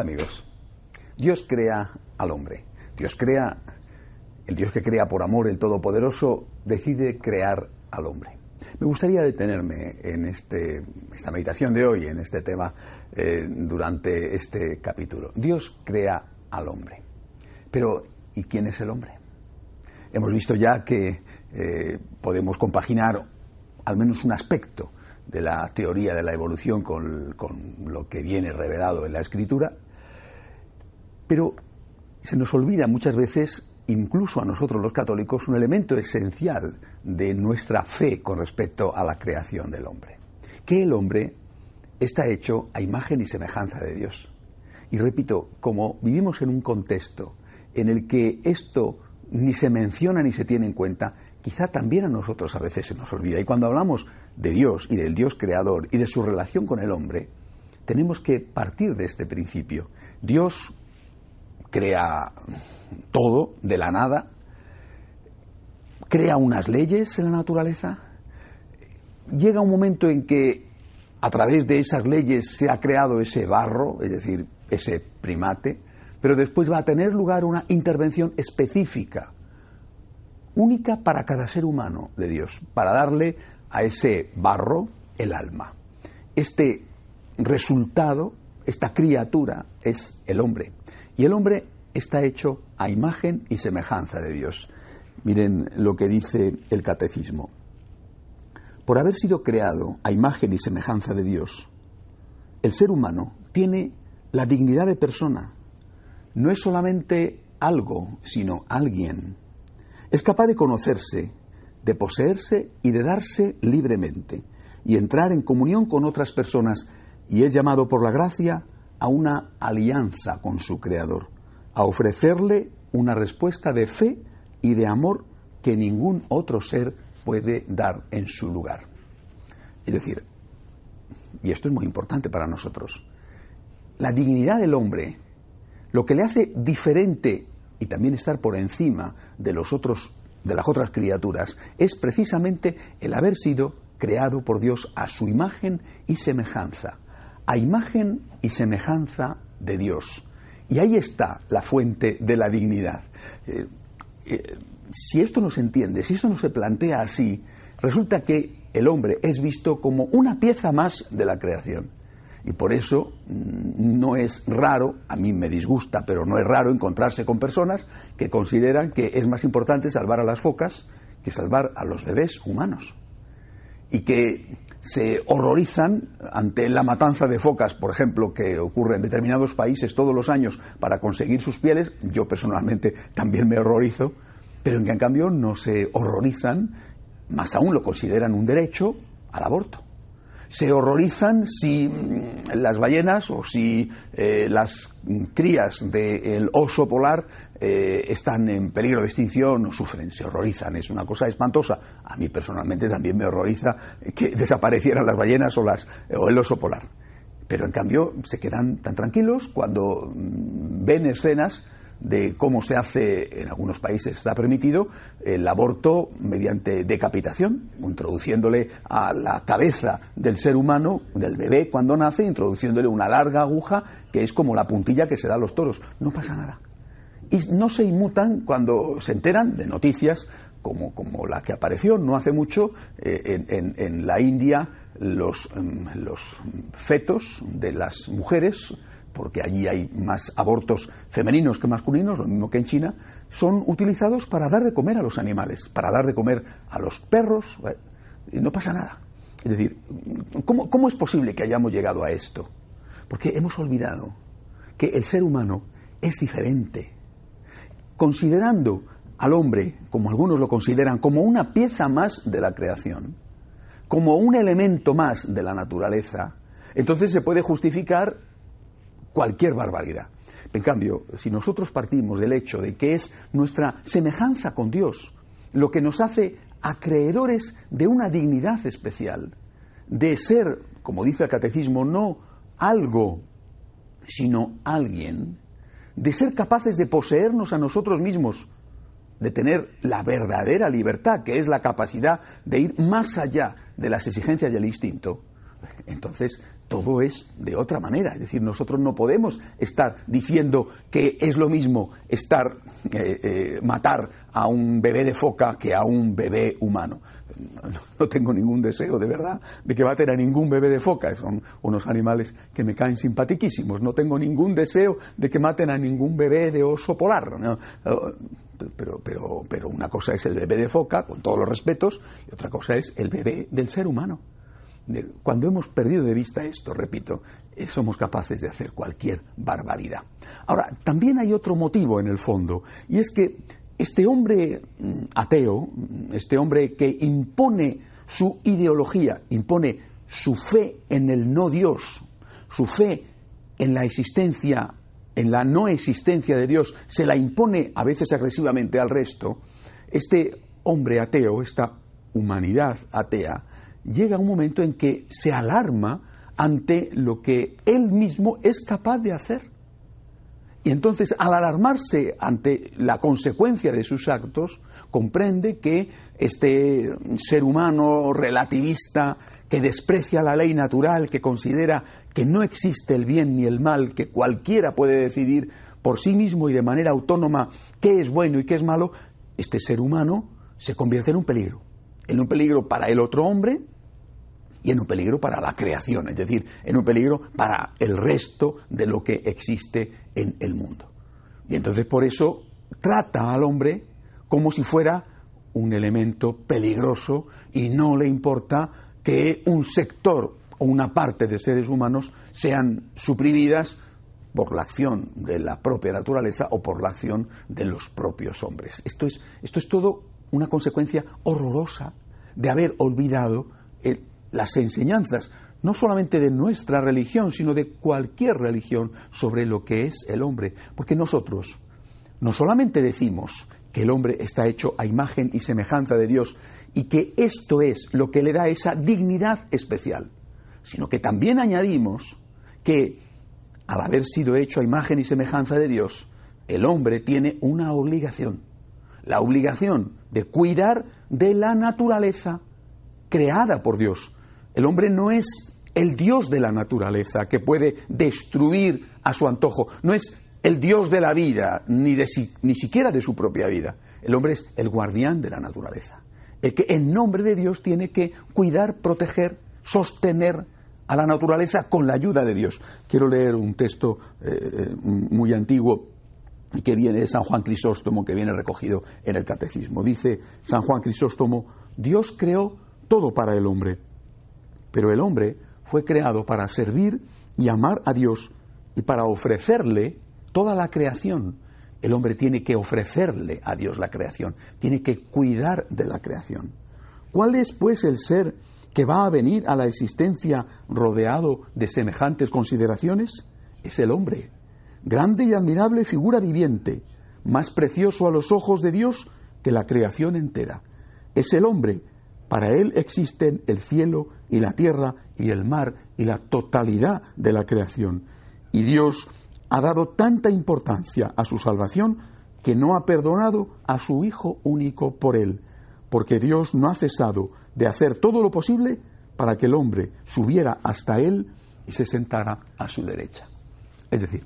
Amigos. Dios crea al hombre. Dios crea, el Dios que crea por amor, el Todopoderoso, decide crear al hombre. Me gustaría detenerme en este, esta meditación de hoy, en este tema, eh, durante este capítulo. Dios crea al hombre. Pero, ¿y quién es el hombre? Hemos visto ya que eh, podemos compaginar al menos un aspecto de la teoría de la evolución con, lo que viene revelado en la escritura, pero se nos olvida muchas veces, incluso a nosotros los católicos, un elemento esencial de nuestra fe con respecto a la creación del hombre, que el hombre está hecho a imagen y semejanza de Dios. Y repito, como vivimos en un contexto en el que esto ni se menciona ni se tiene en cuenta, quizá también a nosotros a veces se nos olvida. Y cuando hablamos de Dios y del Dios creador y de su relación con el hombre, tenemos que partir de este principio. Dios crea todo de la nada, crea unas leyes en la naturaleza, llega un momento en que a través de esas leyes se ha creado ese barro, es decir, ese primate, pero después va a tener lugar una intervención específica única para cada ser humano de Dios, para darle a ese barro el alma. Este resultado, esta criatura es el hombre. Y el hombre está hecho a imagen y semejanza de Dios. Miren lo que dice el catecismo. Por haber sido creado a imagen y semejanza de Dios, el ser humano tiene la dignidad de persona. No es solamente algo, sino alguien es capaz de conocerse, de poseerse y de darse libremente y entrar en comunión con otras personas y es llamado por la gracia a una alianza con su Creador, a ofrecerle una respuesta de fe y de amor que ningún otro ser puede dar en su lugar. Es decir, y esto es muy importante para nosotros, la dignidad del hombre, lo que le hace diferente y también estar por encima de los otros de las otras criaturas es precisamente el haber sido creado por Dios a su imagen y semejanza, a imagen y semejanza de Dios. Y ahí está la fuente de la dignidad. Eh, eh, si esto no se entiende, si esto no se plantea así, resulta que el hombre es visto como una pieza más de la creación. Y por eso mm, no es raro, a mí me disgusta, pero no es raro encontrarse con personas que consideran que es más importante salvar a las focas que salvar a los bebés humanos. Y que se horrorizan ante la matanza de focas, por ejemplo, que ocurre en determinados países todos los años para conseguir sus pieles. Yo personalmente también me horrorizo, pero en que en cambio no se horrorizan, más aún lo consideran un derecho al aborto se horrorizan si mm, las ballenas o si eh, las crías del oso polar eh, están en peligro de extinción o sufren, se horrorizan. Es una cosa espantosa. A mí personalmente también me horroriza que desaparecieran las ballenas o, las, o el oso polar. Pero en cambio se quedan tan tranquilos cuando mm, ven escenas de cómo se hace, en algunos países está permitido, el aborto mediante decapitación, introduciéndole a la cabeza del ser humano, del bebé cuando nace, introduciéndole una larga aguja que es como la puntilla que se da a los toros. No pasa nada. Y no se inmutan cuando se enteran de noticias como, como la que apareció no hace mucho eh, en, en, la India, los, mm, los fetos de las mujeres porque allí hay más abortos femeninos que masculinos, lo mismo que en China, son utilizados para dar de comer a los animales, para dar de comer a los perros, eh, y no pasa nada. Es decir, ¿cómo, ¿cómo es posible que hayamos llegado a esto? Porque hemos olvidado que el ser humano es diferente. Considerando al hombre, como algunos lo consideran, como una pieza más de la creación, como un elemento más de la naturaleza, entonces se puede justificar cualquier barbaridad. En cambio, si nosotros partimos del hecho de que es nuestra semejanza con Dios lo que nos hace acreedores de una dignidad especial, de ser, como dice el catecismo, no algo, sino alguien, de ser capaces de poseernos a nosotros mismos, de tener la verdadera libertad, que es la capacidad de ir más allá de las exigencias del instinto, entonces todo es de otra manera. Es decir, nosotros no podemos estar diciendo que es lo mismo estar eh, eh, matar a un bebé de foca que a un bebé humano. No, tengo ningún deseo, de verdad, de que maten a ningún bebé de foca. Son unos animales que me caen simpaticísimos. No tengo ningún deseo de que maten a ningún bebé de oso polar. Pero, pero, pero una cosa es el bebé de foca, con todos los respetos, y otra cosa es el bebé del ser humano. Cuando hemos perdido de vista esto, repito, eh, somos capaces de hacer cualquier barbaridad. Ahora, también hay otro motivo en el fondo, y es que este hombre mm, ateo, mm, este hombre que impone su ideología, impone su fe en el no Dios, su fe en la existencia, en la no existencia de Dios, se la impone a veces agresivamente al resto, este hombre ateo, esta humanidad atea, llega un momento en que se alarma ante lo que él mismo es capaz de hacer. Y entonces, al alarmarse ante la consecuencia de sus actos, comprende que este ser humano relativista, que desprecia la ley natural, que considera que no existe el bien ni el mal, que cualquiera puede decidir por sí mismo y de manera autónoma qué es bueno y qué es malo, este ser humano se convierte en un peligro en un peligro para el otro hombre y en un peligro para la creación, es decir, en un peligro para el resto de lo que existe en el mundo. Y entonces por eso trata al hombre como si fuera un elemento peligroso y no le importa que un sector o una parte de seres humanos sean suprimidas por la acción de la propia naturaleza o por la acción de los propios hombres. Esto es, esto es todo una consecuencia horrorosa de haber olvidado las enseñanzas, no solamente de nuestra religión, sino de cualquier religión sobre lo que es el hombre. Porque nosotros no solamente decimos que el hombre está hecho a imagen y semejanza de Dios y que esto es lo que le da esa dignidad especial, sino que también añadimos que al haber sido hecho a imagen y semejanza de Dios, el hombre tiene una obligación la obligación de cuidar de la naturaleza creada por Dios. El hombre no es el Dios de la naturaleza que puede destruir a su antojo, no es el Dios de la vida, ni, ni siquiera de su propia vida. El hombre es el guardián de la naturaleza, el que en nombre de Dios tiene que cuidar, proteger, sostener a la naturaleza con la ayuda de Dios. Quiero leer un texto eh, eh, muy antiguo que viene de San Juan Crisóstomo, que viene recogido en el Catecismo. Dice San Juan Crisóstomo, Dios creó todo para el hombre, pero el hombre fue creado para servir y amar a Dios y para ofrecerle toda la creación. El hombre tiene que ofrecerle a Dios la creación, tiene que cuidar de la creación. ¿Cuál es, pues, el ser que va a venir a la existencia rodeado de semejantes consideraciones? Es el hombre grande y admirable figura viviente, más precioso a los ojos de Dios que la creación entera. Es el hombre, para él existen el cielo y la tierra y el mar y la totalidad de la creación. Y Dios ha dado tanta importancia a su salvación que no ha perdonado a su Hijo único por él, porque Dios no ha cesado de hacer todo lo posible para que el hombre subiera hasta él y se sentara a su derecha. Es decir,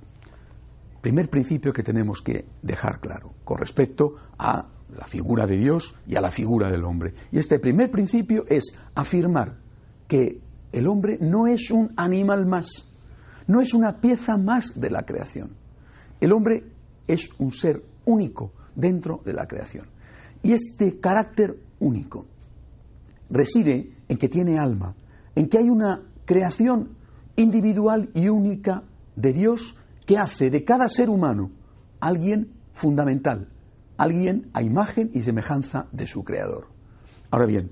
primer principio que tenemos que dejar claro con respecto a la figura de Dios y a la figura del hombre. Y este primer principio es afirmar que el hombre no es un animal más, no es una pieza más de la creación. El hombre es un ser único dentro de la creación. Y este carácter único reside en que tiene alma, en que hay una creación individual y única de Dios que hace de cada ser humano alguien fundamental, alguien a imagen y semejanza de su creador. Ahora bien,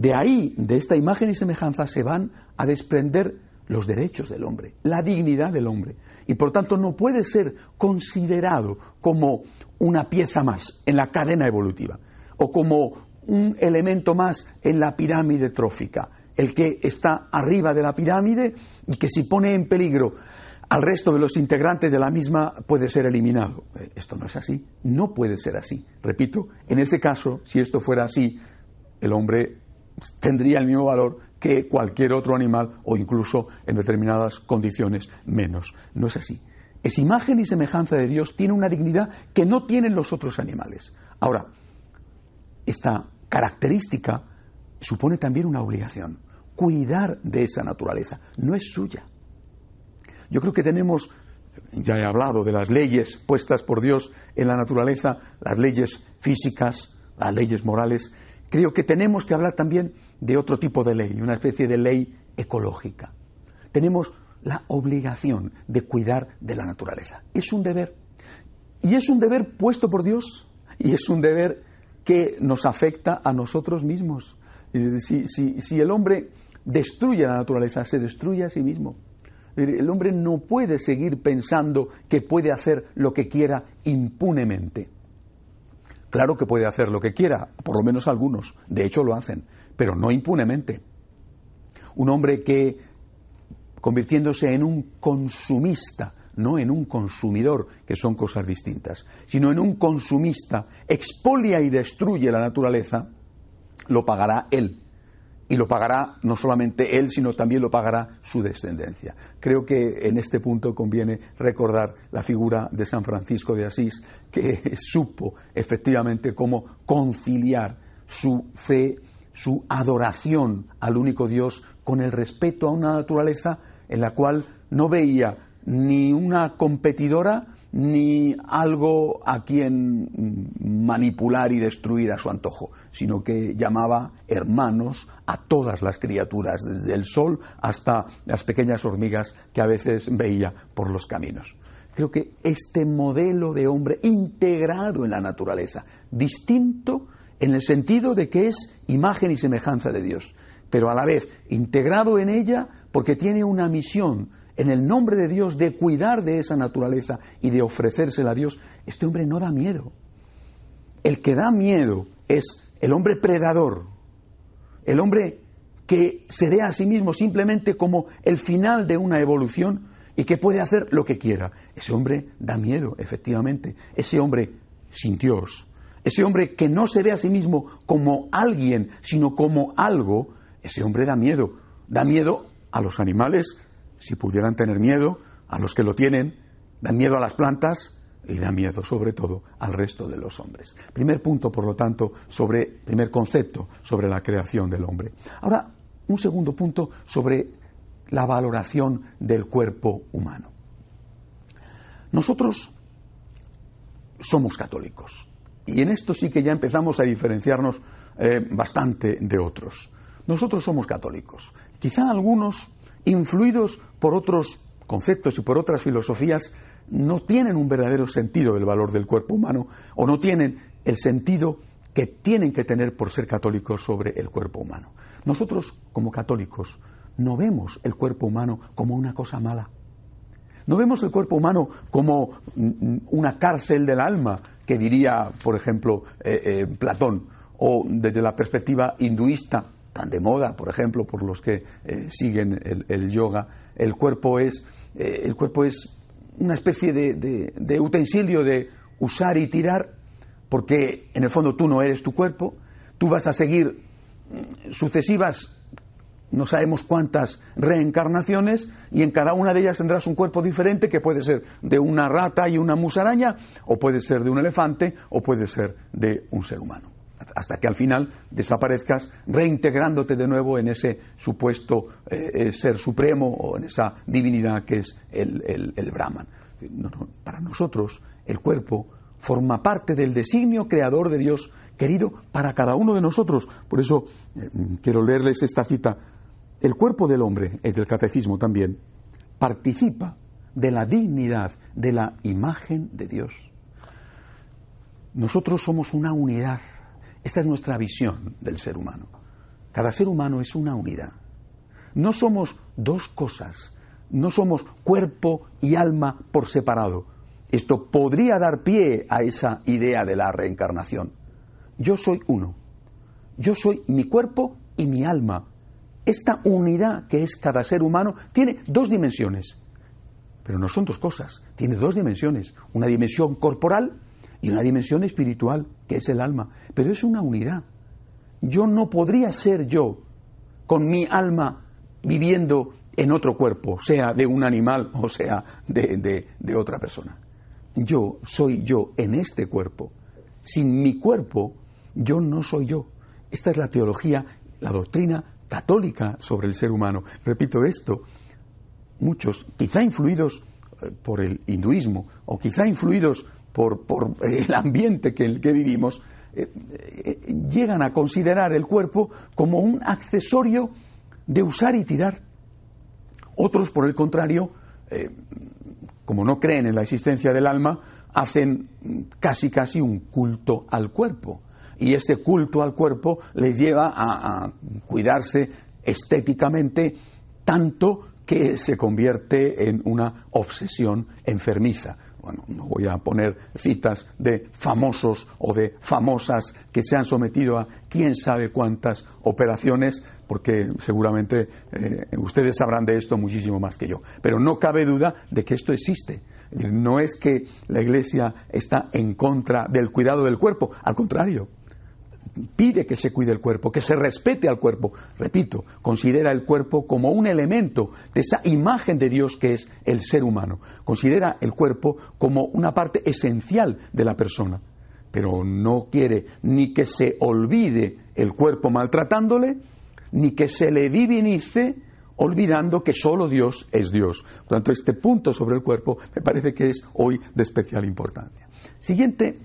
de ahí, de esta imagen y semejanza, se van a desprender los derechos del hombre, la dignidad del hombre. Y por tanto no puede ser considerado como una pieza más en la cadena evolutiva o como un elemento más en la pirámide trófica, el que está arriba de la pirámide y que si pone en peligro al resto de los integrantes de la misma puede ser eliminado. Eh, esto no es así, no puede ser así. Repito, en ese caso, si esto fuera así, el hombre tendría el mismo valor que cualquier otro animal o incluso en determinadas condiciones menos. No es así. Es imagen y semejanza de Dios, tiene una dignidad que no tienen los otros animales. Ahora, esta característica supone también una obligación, cuidar de esa naturaleza, no es suya. Yo creo que tenemos, ya he hablado de las leyes puestas por Dios en la naturaleza, las leyes físicas, las leyes morales, creo que tenemos que hablar también de otro tipo de ley, una especie de ley ecológica. Tenemos la obligación de cuidar de la naturaleza. Es un deber. Y es un deber puesto por Dios y es un deber que nos afecta a nosotros mismos. Si, el hombre destruye la naturaleza, se destruye a sí mismo. El hombre no puede seguir pensando que puede hacer lo que quiera impunemente. Claro que puede hacer lo que quiera, por lo menos algunos, de hecho lo hacen, pero no impunemente. Un hombre que, convirtiéndose en un consumista, no en un consumidor, que son cosas distintas, sino en un consumista, expolia y destruye la naturaleza, lo pagará él y lo pagará no solamente él, sino también lo pagará su descendencia. Creo que en este punto conviene recordar la figura de San Francisco de Asís, que supo efectivamente cómo conciliar su fe, su adoración al único Dios con el respeto a una naturaleza en la cual no veía ni una competidora ni algo a quien manipular y destruir a su antojo, sino que llamaba hermanos a todas las criaturas, desde el sol hasta las pequeñas hormigas que a veces veía por los caminos. Creo que este modelo de hombre integrado en la naturaleza, distinto en el sentido de que es imagen y semejanza de Dios, pero a la vez integrado en ella porque tiene una misión en el nombre de Dios de cuidar de esa naturaleza y de ofrecérsela a Dios, este hombre no da miedo. El que da miedo es el hombre predador, el hombre que se ve a sí mismo simplemente como el final de una evolución y que puede hacer lo que quiera. Ese hombre da miedo, efectivamente. Ese hombre sin Dios, ese hombre que no se ve a sí mismo como alguien, sino como algo, ese hombre da miedo. Da miedo a los animales, si pudieran tener miedo a los que lo tienen, dan miedo a las plantas y dan miedo sobre todo al resto de los hombres. Primer punto, por lo tanto, sobre, primer concepto sobre la creación del hombre. Ahora, un segundo punto sobre la valoración del cuerpo humano. Nosotros somos católicos y en esto sí que ya empezamos a diferenciarnos eh, bastante de otros. Nosotros somos católicos. Quizá algunos influidos por otros conceptos y por otras filosofías, no tienen un verdadero sentido del valor del cuerpo humano o no tienen el sentido que tienen que tener por ser católicos sobre el cuerpo humano. Nosotros, como católicos, no vemos el cuerpo humano como una cosa mala. No vemos el cuerpo humano como una cárcel del alma, que diría, por ejemplo, eh, eh, Platón, o desde la perspectiva hinduista, tan de moda, por ejemplo, por los que eh, siguen el, yoga, el cuerpo es, eh, el cuerpo es una especie de, de, utensilio de usar y tirar, porque en el fondo tú no eres tu cuerpo, tú vas a seguir mm, sucesivas, no sabemos cuántas reencarnaciones, y en cada una de ellas tendrás un cuerpo diferente que puede ser de una rata y una musaraña, o puede ser de un elefante, o puede ser de un ser humano. Hasta que al final desaparezcas reintegrándote de nuevo en ese supuesto eh, eh, ser supremo o en esa divinidad que es el, Brahman. para nosotros el cuerpo forma parte del designio creador de Dios querido para cada uno de nosotros. Por eso eh, quiero leerles esta cita. El cuerpo del hombre, es del catecismo también, participa de la dignidad de la imagen de Dios. Nosotros somos una unidad. Esta es nuestra visión del ser humano. Cada ser humano es una unidad. No somos dos cosas, no somos cuerpo y alma por separado. Esto podría dar pie a esa idea de la reencarnación. Yo soy uno. Yo soy mi cuerpo y mi alma. Esta unidad que es cada ser humano tiene dos dimensiones. Pero no son dos cosas, tiene dos dimensiones. Una dimensión corporal y una dimensión espiritual, que es el alma. Pero es una unidad. Yo no podría ser yo con mi alma viviendo en otro cuerpo, sea de un animal o sea de, de, otra persona. Yo soy yo en este cuerpo. Sin mi cuerpo, yo no soy yo. Esta es la teología, la doctrina católica sobre el ser humano. Repito esto, muchos, quizá influidos por el hinduismo o quizá influidos por, el ambiente que, que vivimos, eh, eh, llegan a considerar el cuerpo como un accesorio de usar y tirar. Otros, por el contrario, como no creen en la existencia del alma, hacen casi casi un culto al cuerpo. Y este culto al cuerpo les lleva a cuidarse estéticamente tanto que se convierte en una obsesión enfermiza. Bueno, no voy a poner citas de famosos o de famosas que se han sometido a quién sabe cuántas operaciones, porque seguramente eh, ustedes sabrán de esto muchísimo más que yo. Pero no cabe duda de que esto existe. No es que la Iglesia está en contra del cuidado del cuerpo, al contrario, pide que se cuide el cuerpo, que se respete al cuerpo. Repito, considera el cuerpo como un elemento de esa imagen de Dios que es el ser humano. Considera el cuerpo como una parte esencial de la persona. Pero no quiere ni que se olvide el cuerpo maltratándole, ni que se le divinice olvidando que solo Dios es Dios. Por tanto, este punto sobre el cuerpo me parece que es hoy de especial importancia. Siguiente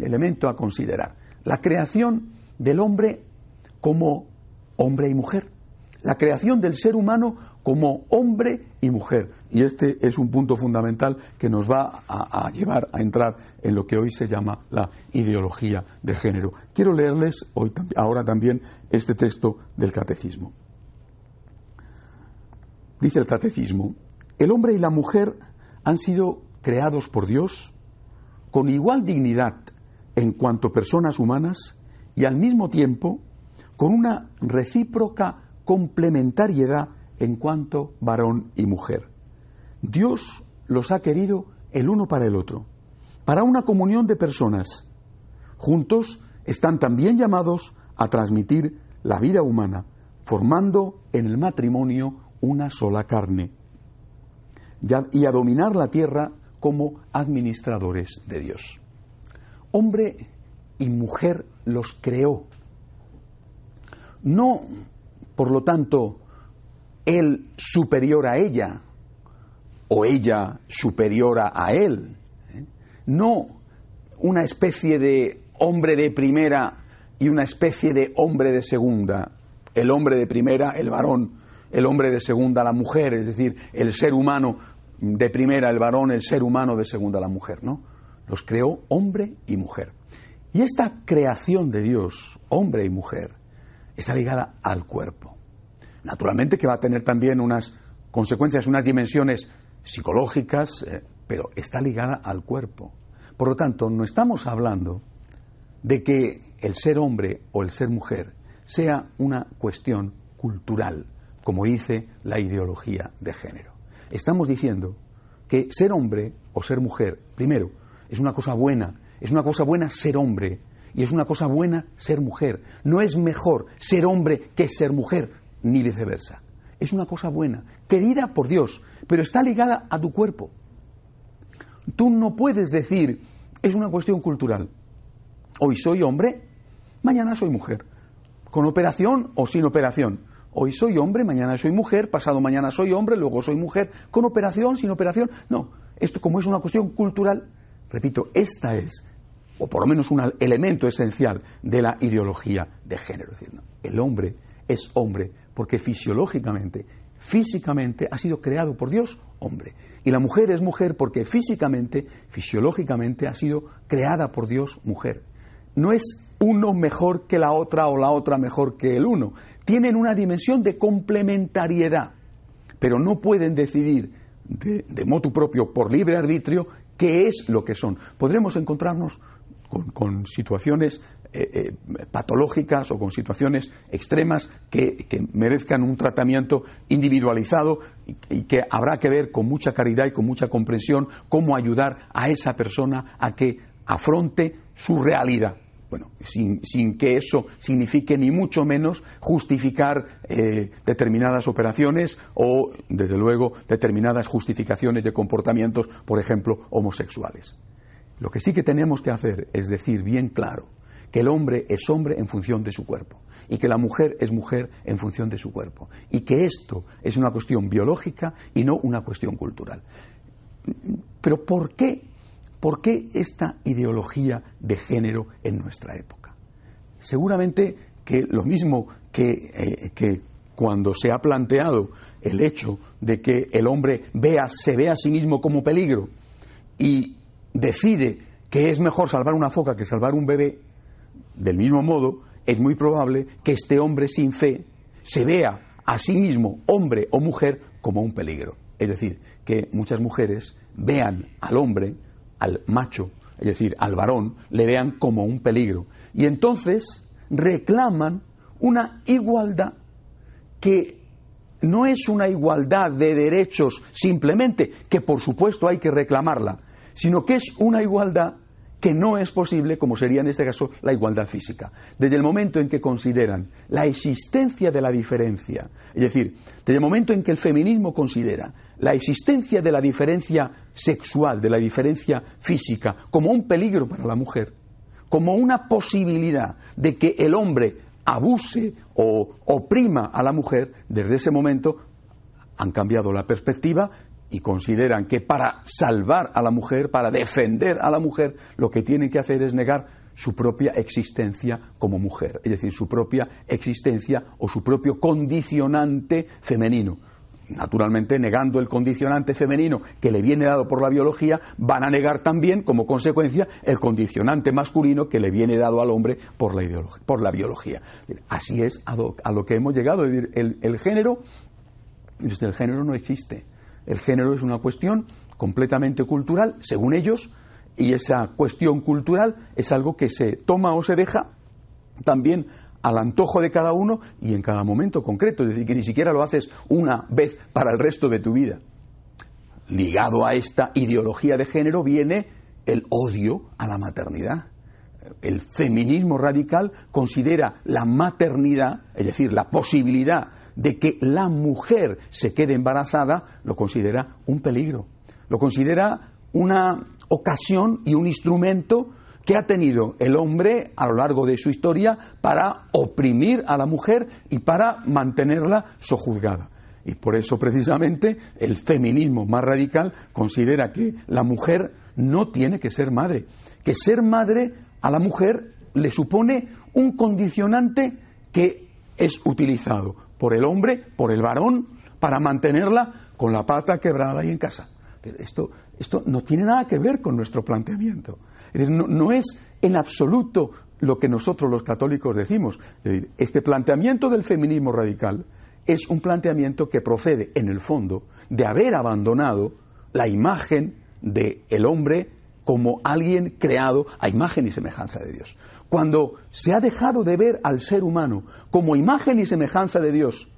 elemento a considerar la creación del hombre como hombre y mujer, la creación del ser humano como hombre y mujer. Y este es un punto fundamental que nos va a, llevar a entrar en lo que hoy se llama la ideología de género. Quiero leerles hoy, ahora también este texto del catecismo. Dice el catecismo, el hombre y la mujer han sido creados por Dios con igual dignidad en cuanto personas humanas y al mismo tiempo con una recíproca complementariedad en cuanto varón y mujer. Dios los ha querido el uno para el otro, para una comunión de personas. Juntos están también llamados a transmitir la vida humana, formando en el matrimonio una sola carne y a dominar la tierra como administradores de Dios hombre y mujer los creó. No, por lo tanto, él superior a ella o ella superior a él. ¿eh? No una especie de hombre de primera y una especie de hombre de segunda. El hombre de primera, el varón, el hombre de segunda, la mujer, es decir, el ser humano de primera, el varón, el ser humano de segunda, la mujer, ¿no? Los creó hombre y mujer. Y esta creación de Dios, hombre y mujer, está ligada al cuerpo. Naturalmente que va a tener también unas consecuencias, unas dimensiones psicológicas, eh, pero está ligada al cuerpo. Por lo tanto, no estamos hablando de que el ser hombre o el ser mujer sea una cuestión cultural, como dice la ideología de género. Estamos diciendo que ser hombre o ser mujer, primero, es una cosa buena, es una cosa buena ser hombre y es una cosa buena ser mujer. No es mejor ser hombre que ser mujer, ni viceversa. Es una cosa buena, querida por Dios, pero está ligada a tu cuerpo. Tú no puedes decir, es una cuestión cultural. Hoy soy hombre mañana soy mujer, con operación o sin operación. Hoy soy hombre, mañana soy mujer, pasado mañana soy hombre, luego soy mujer, con operación, sin operación. No, esto como es una cuestión cultural, repito, esta es, o por lo menos un elemento esencial de la ideología de género. Es decir, el hombre es hombre porque fisiológicamente, físicamente ha sido creado por Dios hombre. Y la mujer es mujer porque físicamente, fisiológicamente ha sido creada por Dios mujer. No es uno mejor que la otra o la otra mejor que el uno. Tienen una dimensión de complementariedad, pero no pueden decidir de, motu propio, por libre arbitrio, qué es lo que son. Podremos encontrarnos con, situaciones eh, eh, patológicas o con situaciones extremas que, merezcan un tratamiento individualizado y, que habrá que ver con mucha caridad y con mucha comprensión cómo ayudar a esa persona a que afronte su realidad. Bueno, sin, que eso signifique ni mucho menos justificar eh, determinadas operaciones o, desde luego, determinadas justificaciones de comportamientos, por ejemplo, homosexuales. Lo que sí que tenemos que hacer es decir bien claro que el hombre es hombre en función de su cuerpo y que la mujer es mujer en función de su cuerpo y que esto es una cuestión biológica y no una cuestión cultural. Pero ¿por qué? ¿Por qué esta ideología de género en nuestra época? Seguramente que lo mismo que, eh, cuando se ha planteado el hecho de que el hombre vea, se ve a sí mismo como peligro y decide que es mejor salvar una foca que salvar un bebé, del mismo modo, es muy probable que este hombre sin fe se vea a sí mismo, hombre o mujer, como un peligro. Es decir, que muchas mujeres vean al hombre, al macho, es decir, al varón, le vean como un peligro. Y entonces reclaman una igualdad que no es una igualdad de derechos simplemente, que por supuesto hay que reclamarla, sino que es una igualdad que no es posible, como sería en este caso la igualdad física. Desde el momento en que consideran la existencia de la diferencia, es decir, desde el momento en que el feminismo considera la existencia de la diferencia sexual, de la diferencia física, como un peligro para la mujer, como una posibilidad de que el hombre abuse o oprima a la mujer, desde ese momento han cambiado la perspectiva y consideran que para salvar a la mujer, para defender a la mujer, lo que tienen que hacer es negar su propia existencia como mujer, es decir, su propia existencia o su propio condicionante femenino. Naturalmente, negando el condicionante femenino que le viene dado por la biología, van a negar también, como consecuencia, el condicionante masculino que le viene dado al hombre por la, por la biología. Así es a lo, que hemos llegado. Es decir, el, el género, el género no existe el género es una cuestión completamente cultural, según ellos, y esa cuestión cultural es algo que se toma o se deja también al antojo de cada uno y en cada momento concreto, es decir, que ni siquiera lo haces una vez para el resto de tu vida. Ligado a esta ideología de género viene el odio a la maternidad. El feminismo radical considera la maternidad, es decir, la posibilidad de que la mujer se quede embarazada, lo considera un peligro, lo considera una ocasión y un instrumento que ha tenido el hombre a lo largo de su historia para oprimir a la mujer y para mantenerla sojuzgada. Y por eso precisamente el feminismo más radical considera que la mujer no tiene que ser madre, que ser madre a la mujer le supone un condicionante que es utilizado por el hombre, por el varón, para mantenerla con la pata quebrada ahí en casa. Pero esto, esto no tiene nada que ver con nuestro planteamiento. no, es en absoluto lo que nosotros los católicos decimos. este planteamiento del feminismo radical es un planteamiento que procede, en el fondo, de haber abandonado la imagen del el hombre como alguien creado a imagen y semejanza de Dios. Cuando se ha dejado de ver al ser humano como imagen y semejanza de Dios,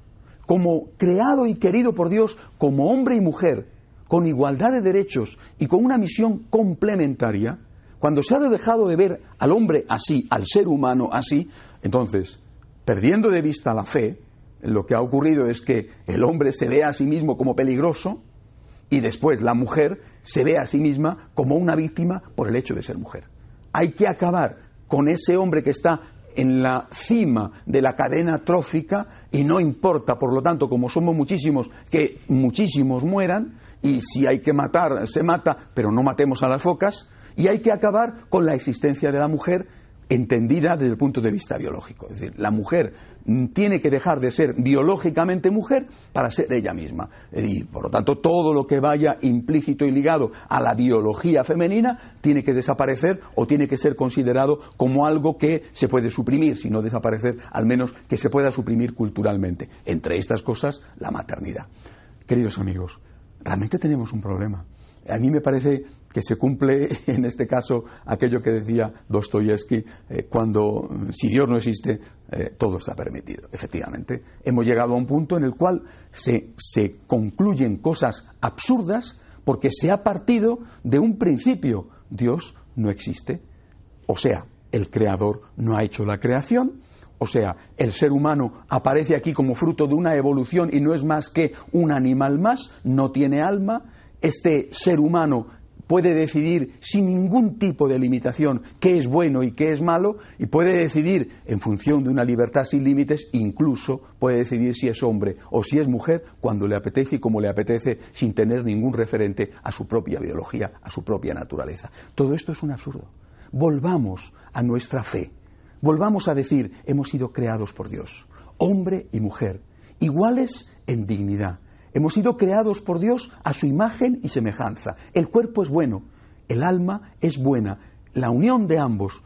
como creado y querido por Dios como hombre y mujer, con igualdad de derechos y con una misión complementaria, cuando se ha dejado de ver al hombre así, al ser humano así, entonces, perdiendo de vista la fe, lo que ha ocurrido es que el hombre se ve a sí mismo como peligroso y después la mujer se ve a sí misma como una víctima por el hecho de ser mujer. Hay que acabar con ese hombre que está en la cima de la cadena trófica y no importa, por lo tanto, como somos muchísimos, que muchísimos mueran y si hay que matar, se mata, pero no matemos a las focas y hay que acabar con la existencia de la mujer entendida desde el punto de vista biológico. Es decir, la mujer tiene que dejar de ser biológicamente mujer para ser ella misma. Y, por lo tanto, todo lo que vaya implícito y ligado a la biología femenina tiene que desaparecer o tiene que ser considerado como algo que se puede suprimir, si no desaparecer, al menos que se pueda suprimir culturalmente. Entre estas cosas, la maternidad. Queridos amigos, realmente tenemos un problema. A mí me parece que se cumple en este caso aquello que decía Dostoyevsky eh, cuando si Dios no existe eh, todo está permitido. Efectivamente, hemos llegado a un punto en el cual se, se concluyen cosas absurdas porque se ha partido de un principio. Dios no existe. O sea, el creador no ha hecho la creación. O sea, el ser humano aparece aquí como fruto de una evolución y no es más que un animal más, no tiene alma este ser humano puede decidir sin ningún tipo de limitación qué es bueno y qué es malo y puede decidir en función de una libertad sin límites, incluso puede decidir si es hombre o si es mujer cuando le apetece y como le apetece sin tener ningún referente a su propia biología, a su propia naturaleza. Todo esto es un absurdo. Volvamos a nuestra fe. Volvamos a decir, hemos sido creados por Dios, hombre y mujer, iguales en dignidad Hemos sido creados por Dios a su imagen y semejanza. El cuerpo es bueno, el alma es buena. La unión de ambos,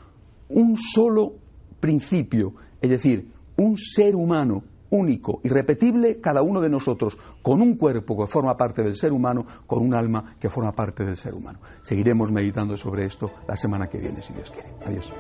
un solo principio, es decir, un ser humano único, irrepetible, cada uno de nosotros, con un cuerpo que forma parte del ser humano, con un alma que forma parte del ser humano. Seguiremos meditando sobre esto la semana que viene, si Dios quiere. Adiós.